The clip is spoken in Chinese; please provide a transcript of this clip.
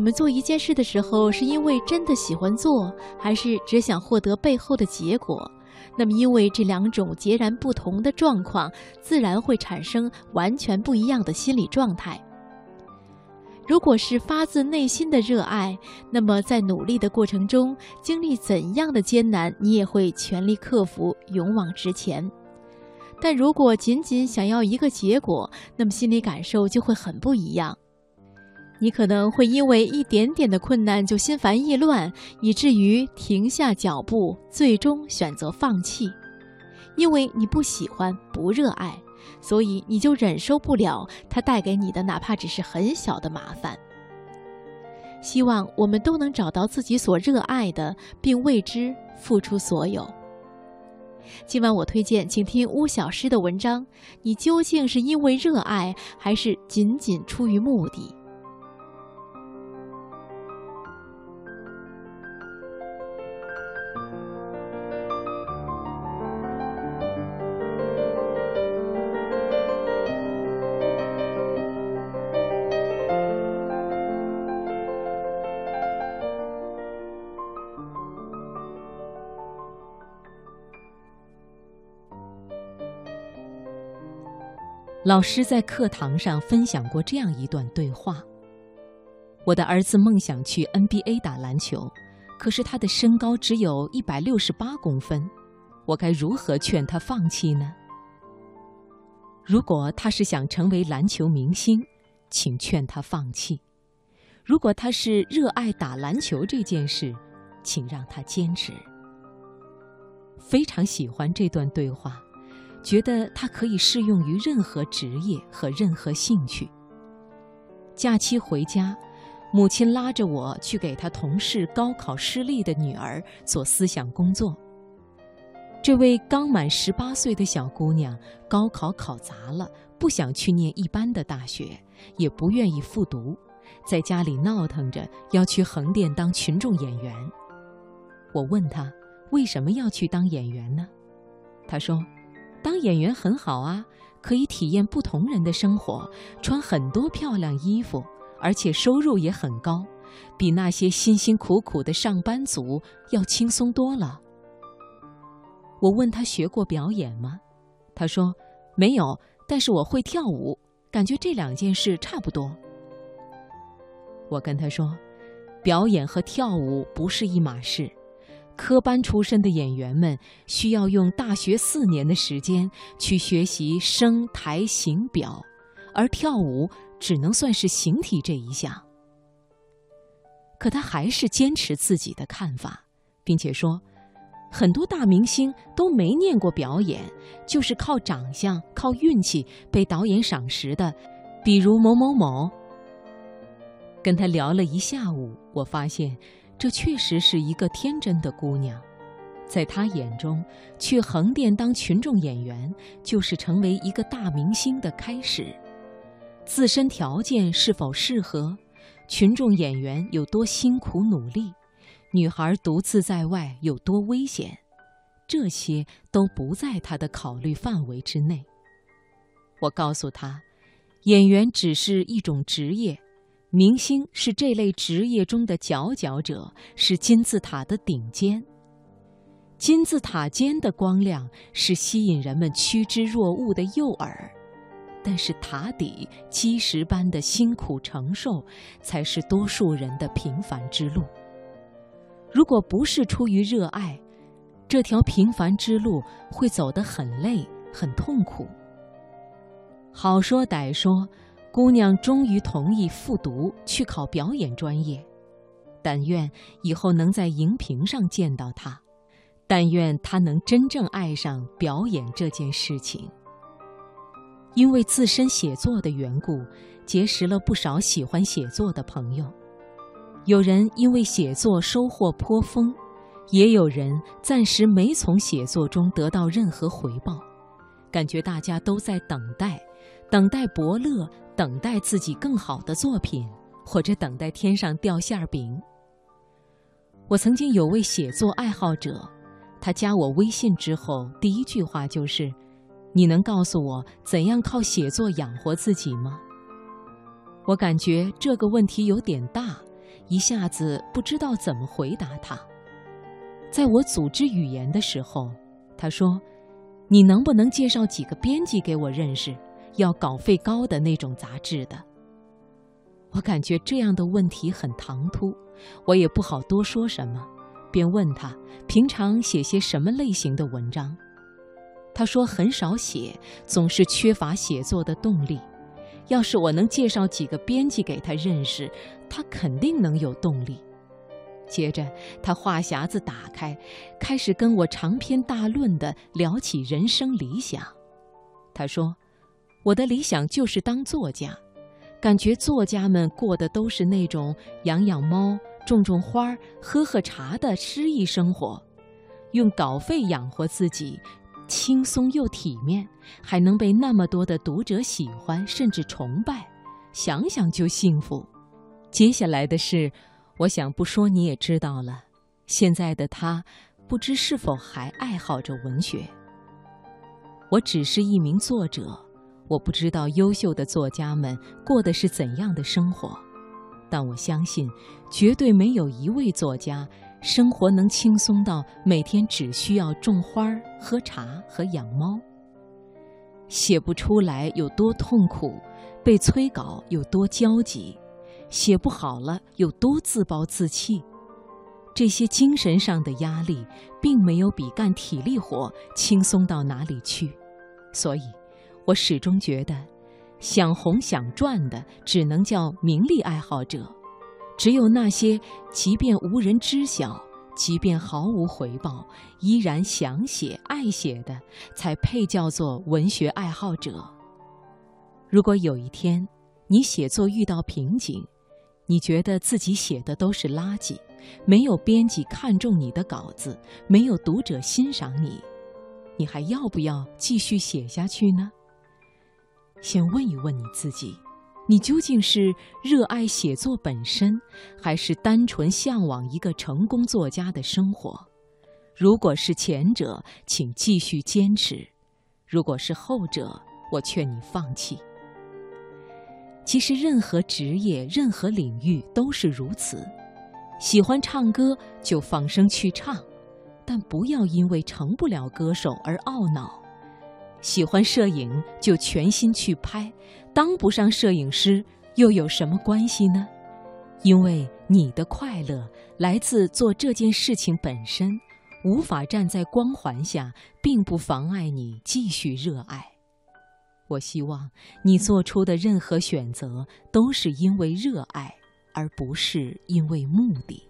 我们做一件事的时候，是因为真的喜欢做，还是只想获得背后的结果？那么，因为这两种截然不同的状况，自然会产生完全不一样的心理状态。如果是发自内心的热爱，那么在努力的过程中，经历怎样的艰难，你也会全力克服，勇往直前。但如果仅仅想要一个结果，那么心理感受就会很不一样。你可能会因为一点点的困难就心烦意乱，以至于停下脚步，最终选择放弃，因为你不喜欢、不热爱。所以你就忍受不了它带给你的哪怕只是很小的麻烦。希望我们都能找到自己所热爱的，并为之付出所有。今晚我推荐，请听巫小诗的文章。你究竟是因为热爱，还是仅仅出于目的？老师在课堂上分享过这样一段对话：我的儿子梦想去 NBA 打篮球，可是他的身高只有一百六十八公分，我该如何劝他放弃呢？如果他是想成为篮球明星，请劝他放弃；如果他是热爱打篮球这件事，请让他坚持。非常喜欢这段对话。觉得它可以适用于任何职业和任何兴趣。假期回家，母亲拉着我去给她同事高考失利的女儿做思想工作。这位刚满十八岁的小姑娘，高考考砸了，不想去念一般的大学，也不愿意复读，在家里闹腾着要去横店当群众演员。我问她为什么要去当演员呢？她说。当演员很好啊，可以体验不同人的生活，穿很多漂亮衣服，而且收入也很高，比那些辛辛苦苦的上班族要轻松多了。我问他学过表演吗？他说没有，但是我会跳舞，感觉这两件事差不多。我跟他说，表演和跳舞不是一码事。科班出身的演员们需要用大学四年的时间去学习声台形表，而跳舞只能算是形体这一项。可他还是坚持自己的看法，并且说，很多大明星都没念过表演，就是靠长相、靠运气被导演赏识的，比如某某某。跟他聊了一下午，我发现。这确实是一个天真的姑娘，在她眼中，去横店当群众演员就是成为一个大明星的开始。自身条件是否适合，群众演员有多辛苦努力，女孩独自在外有多危险，这些都不在她的考虑范围之内。我告诉她，演员只是一种职业。明星是这类职业中的佼佼者，是金字塔的顶尖。金字塔尖的光亮是吸引人们趋之若鹜的诱饵，但是塔底基石般的辛苦承受，才是多数人的平凡之路。如果不是出于热爱，这条平凡之路会走得很累、很痛苦。好说歹说。姑娘终于同意复读去考表演专业，但愿以后能在荧屏上见到她，但愿她能真正爱上表演这件事情。因为自身写作的缘故，结识了不少喜欢写作的朋友。有人因为写作收获颇丰，也有人暂时没从写作中得到任何回报，感觉大家都在等待，等待伯乐。等待自己更好的作品，或者等待天上掉馅儿饼。我曾经有位写作爱好者，他加我微信之后，第一句话就是：“你能告诉我怎样靠写作养活自己吗？”我感觉这个问题有点大，一下子不知道怎么回答他。在我组织语言的时候，他说：“你能不能介绍几个编辑给我认识？要稿费高的那种杂志的。”我感觉这样的问题很唐突，我也不好多说什么，便问他平常写些什么类型的文章。他说很少写，总是缺乏写作的动力。要是我能介绍几个编辑给他认识，他肯定能有动力。接着，他话匣子打开，开始跟我长篇大论地聊起人生理想。他说：“我的理想就是当作家，感觉作家们过的都是那种养养猫、种种花、喝喝茶的诗意生活，用稿费养活自己。”轻松又体面，还能被那么多的读者喜欢甚至崇拜，想想就幸福。接下来的事，我想不说你也知道了。现在的他，不知是否还爱好着文学。我只是一名作者，我不知道优秀的作家们过的是怎样的生活，但我相信，绝对没有一位作家。生活能轻松到每天只需要种花、喝茶和养猫。写不出来有多痛苦，被催稿有多焦急，写不好了有多自暴自弃。这些精神上的压力，并没有比干体力活轻松到哪里去。所以，我始终觉得，想红想赚的，只能叫名利爱好者。只有那些即便无人知晓，即便毫无回报，依然想写、爱写的，才配叫做文学爱好者。如果有一天你写作遇到瓶颈，你觉得自己写的都是垃圾，没有编辑看中你的稿子，没有读者欣赏你，你还要不要继续写下去呢？先问一问你自己。你究竟是热爱写作本身，还是单纯向往一个成功作家的生活？如果是前者，请继续坚持；如果是后者，我劝你放弃。其实，任何职业、任何领域都是如此。喜欢唱歌就放声去唱，但不要因为成不了歌手而懊恼。喜欢摄影就全心去拍，当不上摄影师又有什么关系呢？因为你的快乐来自做这件事情本身，无法站在光环下，并不妨碍你继续热爱。我希望你做出的任何选择都是因为热爱，而不是因为目的。